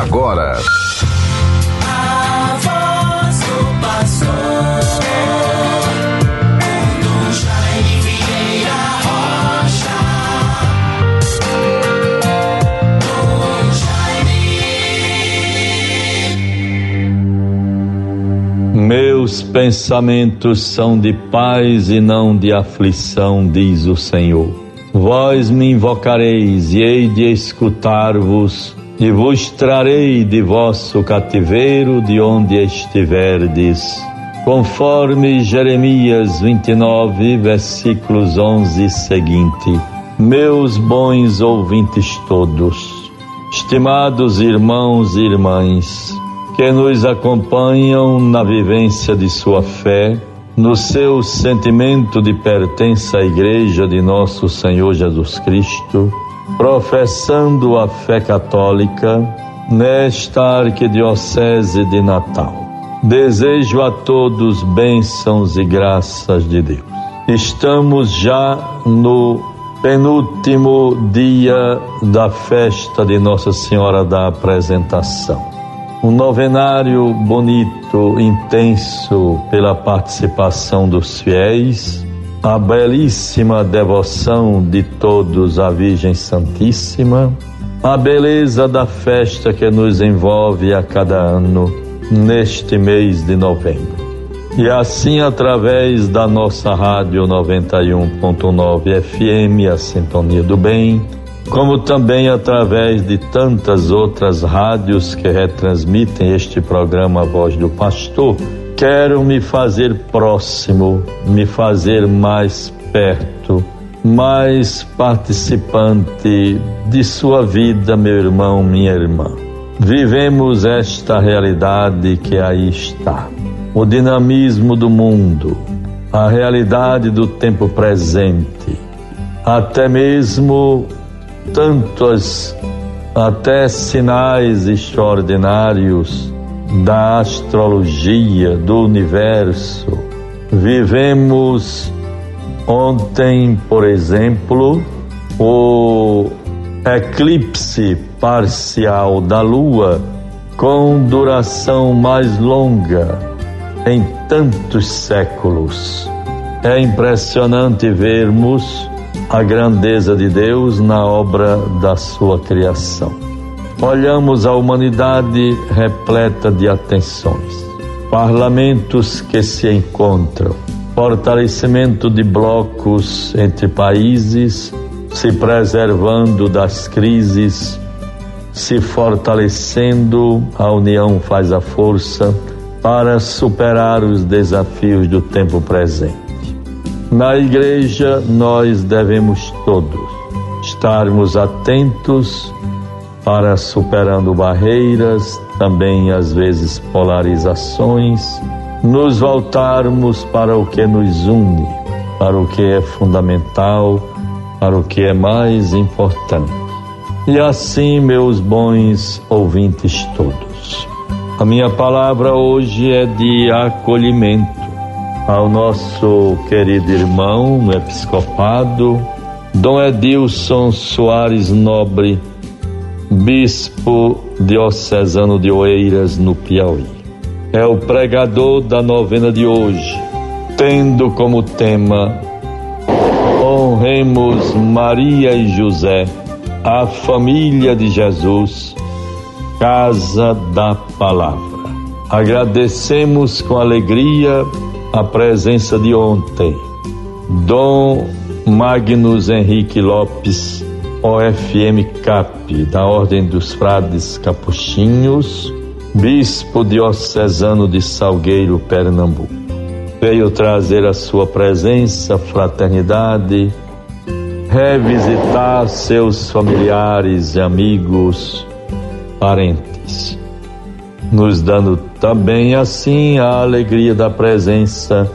agora. A voz do pastor. Meus pensamentos são de paz e não de aflição, diz o Senhor. Vós me invocareis e hei de escutar-vos e vos trarei de vosso cativeiro de onde estiverdes. Conforme Jeremias 29, versículos 11 e seguinte. Meus bons ouvintes todos, estimados irmãos e irmãs, que nos acompanham na vivência de sua fé, no seu sentimento de pertença à Igreja de Nosso Senhor Jesus Cristo, professando a fé católica nesta arquidiocese de Natal. Desejo a todos bênçãos e graças de Deus. Estamos já no penúltimo dia da festa de Nossa Senhora da Apresentação. Um novenário bonito, intenso pela participação dos fiéis a belíssima devoção de todos à Virgem Santíssima, a beleza da festa que nos envolve a cada ano neste mês de novembro. E assim, através da nossa rádio 91.9 FM, a Sintonia do Bem, como também através de tantas outras rádios que retransmitem este programa Voz do Pastor, Quero me fazer próximo, me fazer mais perto, mais participante de sua vida, meu irmão, minha irmã. Vivemos esta realidade que aí está. O dinamismo do mundo, a realidade do tempo presente, até mesmo tantos até sinais extraordinários da astrologia, do universo. Vivemos ontem, por exemplo, o eclipse parcial da Lua com duração mais longa em tantos séculos. É impressionante vermos a grandeza de Deus na obra da sua criação olhamos a humanidade repleta de atenções, parlamentos que se encontram, fortalecimento de blocos entre países, se preservando das crises, se fortalecendo, a união faz a força para superar os desafios do tempo presente. Na igreja, nós devemos todos estarmos atentos para superando barreiras, também às vezes polarizações, nos voltarmos para o que nos une, para o que é fundamental, para o que é mais importante. E assim, meus bons ouvintes todos, a minha palavra hoje é de acolhimento ao nosso querido irmão episcopado, Dom Edilson Soares Nobre bispo diocesano de Oeiras, no Piauí. É o pregador da novena de hoje, tendo como tema Honremos Maria e José, a família de Jesus, Casa da Palavra. Agradecemos com alegria a presença de ontem, Dom Magnus Henrique Lopes, OFM CAP, da Ordem dos Frades Capuchinhos, Bispo Diocesano de Salgueiro, Pernambuco. Veio trazer a sua presença, fraternidade, revisitar seus familiares e amigos, parentes, nos dando também assim a alegria da presença,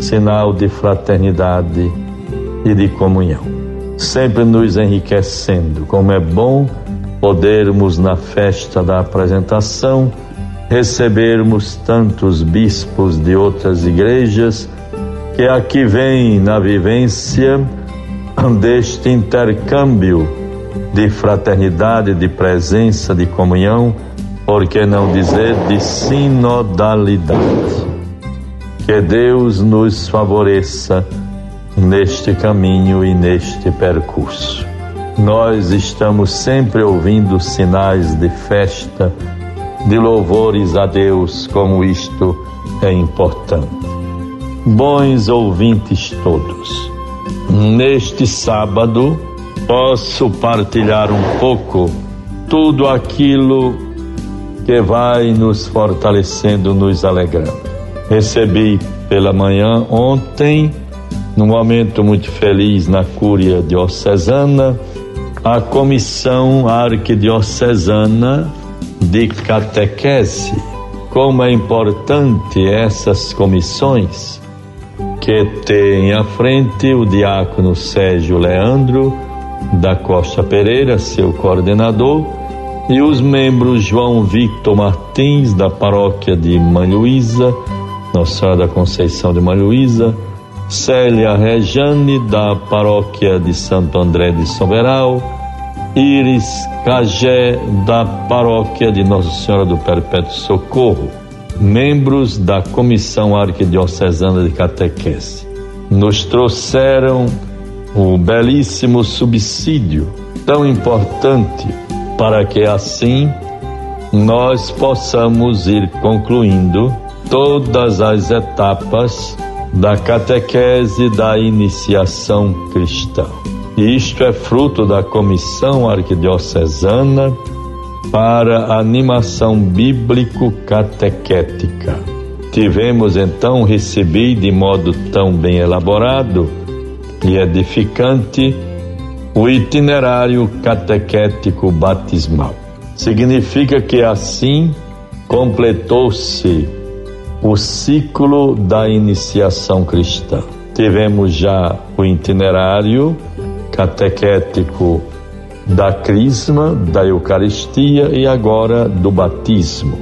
sinal de fraternidade e de comunhão sempre nos enriquecendo. Como é bom podermos, na festa da apresentação, recebermos tantos bispos de outras igrejas que aqui vêm na vivência deste intercâmbio de fraternidade, de presença, de comunhão por que não dizer de sinodalidade. Que Deus nos favoreça neste caminho e neste percurso. Nós estamos sempre ouvindo sinais de festa, de louvores a Deus, como isto é importante. Bons ouvintes todos, neste sábado posso partilhar um pouco tudo aquilo que vai nos fortalecendo, nos alegrando. Recebi pela manhã ontem, num momento muito feliz na Cúria Diocesana, a Comissão Arquidiocesana de Catequese. Como é importante essas comissões que tem à frente o diácono Sérgio Leandro da Costa Pereira, seu coordenador, e os membros João Victor Martins, da paróquia de Mãe Luísa, Nossa Senhora da Conceição de Mãe Luísa, Célia Rejane, da paróquia de Santo André de Soberal, Iris Cagé, da paróquia de Nossa Senhora do Perpétuo Socorro, membros da Comissão Arquidiocesana de Catequese. Nos trouxeram o belíssimo subsídio tão importante para que assim nós possamos ir concluindo todas as etapas da catequese da iniciação cristã. Isto é fruto da Comissão Arquidiocesana para Animação Bíblico-Catequética. Tivemos então recebido de modo tão bem elaborado e edificante o itinerário catequético batismal. Significa que assim completou-se o ciclo da iniciação cristã. Tivemos já o itinerário catequético da Crisma, da Eucaristia e agora do batismo.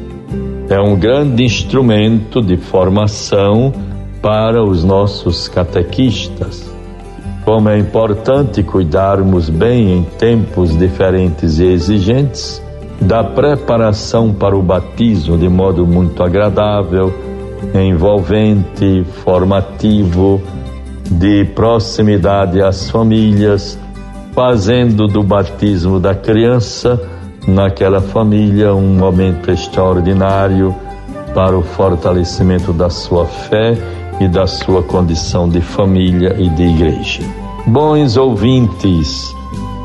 É um grande instrumento de formação para os nossos catequistas como é importante cuidarmos bem em tempos diferentes e exigentes da preparação para o batismo de modo muito agradável, envolvente, formativo, de proximidade às famílias, fazendo do batismo da criança naquela família um momento extraordinário para o fortalecimento da sua fé e da sua condição de família e de igreja. Bons ouvintes,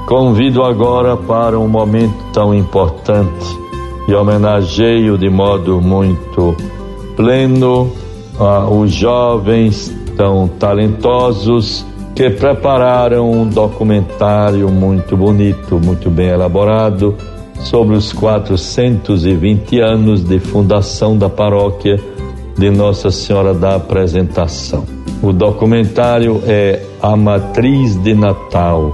convido agora para um momento tão importante e homenageio de modo muito pleno a os jovens tão talentosos que prepararam um documentário muito bonito, muito bem elaborado sobre os 420 anos de fundação da paróquia de Nossa Senhora da Apresentação. O documentário é A Matriz de Natal.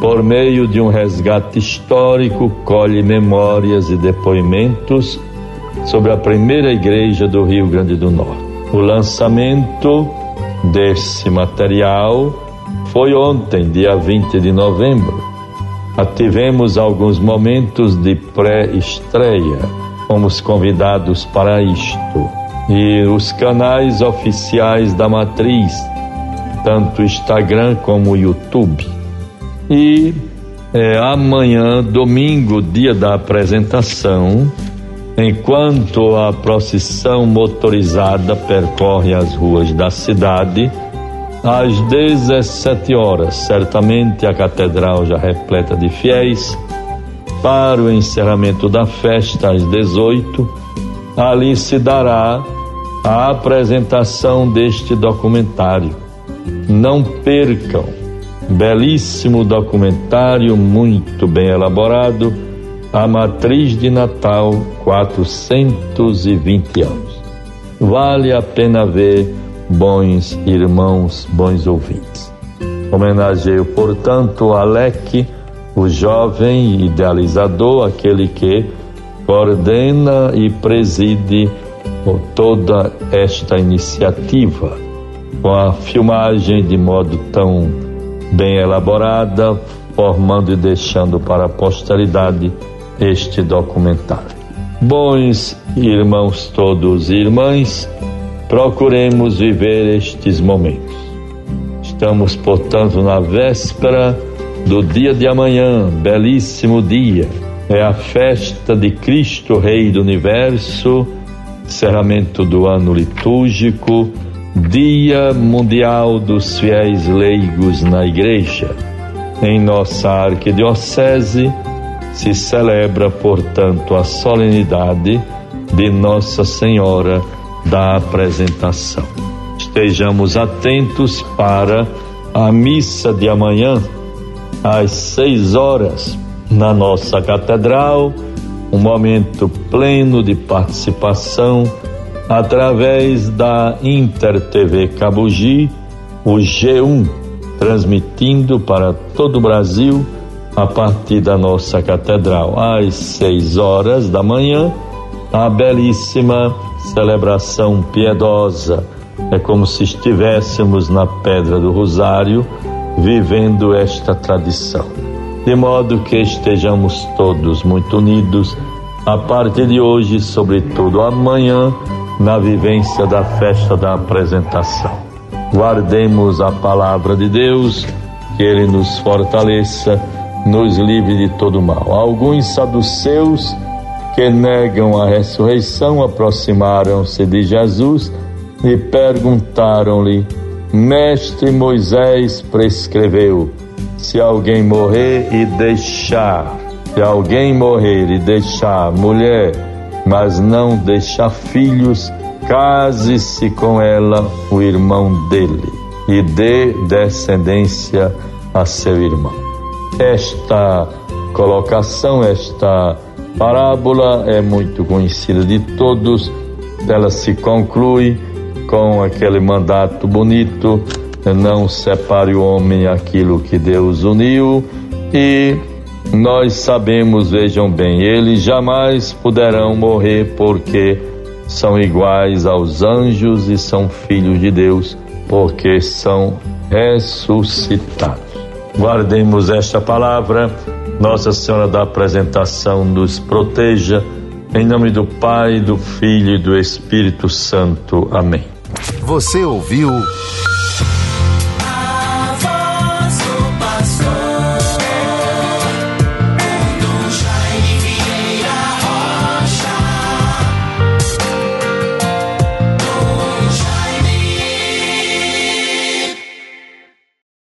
Por meio de um resgate histórico, colhe memórias e depoimentos sobre a primeira igreja do Rio Grande do Norte. O lançamento desse material foi ontem, dia 20 de novembro. Tivemos alguns momentos de pré-estreia. Fomos convidados para isto e os canais oficiais da matriz, tanto Instagram como YouTube. E é, amanhã, domingo, dia da apresentação, enquanto a procissão motorizada percorre as ruas da cidade, às 17 horas, certamente a catedral já repleta de fiéis, para o encerramento da festa às 18, ali se dará a apresentação deste documentário. Não percam, belíssimo documentário, muito bem elaborado, A Matriz de Natal, 420 anos. Vale a pena ver, bons irmãos, bons ouvintes. Homenageio, portanto, Alec, o jovem idealizador, aquele que coordena e preside toda esta iniciativa, com a filmagem de modo tão bem elaborada, formando e deixando para a posteridade este documentário. Bons irmãos todos e irmãs, procuremos viver estes momentos. Estamos, portanto, na véspera do dia de amanhã, belíssimo dia. É a festa de Cristo, Rei do Universo, encerramento do ano litúrgico, Dia Mundial dos Fiéis Leigos na Igreja. Em nossa arquidiocese, se celebra, portanto, a solenidade de Nossa Senhora da Apresentação. Estejamos atentos para a missa de amanhã, às seis horas, na nossa catedral, um momento pleno de participação através da Inter TV Cabugi, o G1, transmitindo para todo o Brasil a partir da nossa catedral, às seis horas da manhã, a belíssima celebração piedosa. É como se estivéssemos na Pedra do Rosário vivendo esta tradição. De modo que estejamos todos muito unidos a partir de hoje, sobretudo amanhã, na vivência da festa da apresentação. Guardemos a palavra de Deus, que Ele nos fortaleça nos livre de todo mal. Alguns saduceus que negam a ressurreição aproximaram-se de Jesus e perguntaram-lhe: Mestre Moisés prescreveu: se alguém morrer e deixar, se alguém morrer e deixar mulher, mas não deixar filhos, case-se com ela o irmão dele e dê descendência a seu irmão. Esta colocação, esta parábola é muito conhecida de todos. Ela se conclui com aquele mandato bonito: não separe o homem aquilo que Deus uniu. E nós sabemos, vejam bem, eles jamais poderão morrer porque são iguais aos anjos e são filhos de Deus, porque são ressuscitados. Guardemos esta palavra. Nossa Senhora da apresentação nos proteja. Em nome do Pai, do Filho e do Espírito Santo. Amém. Você ouviu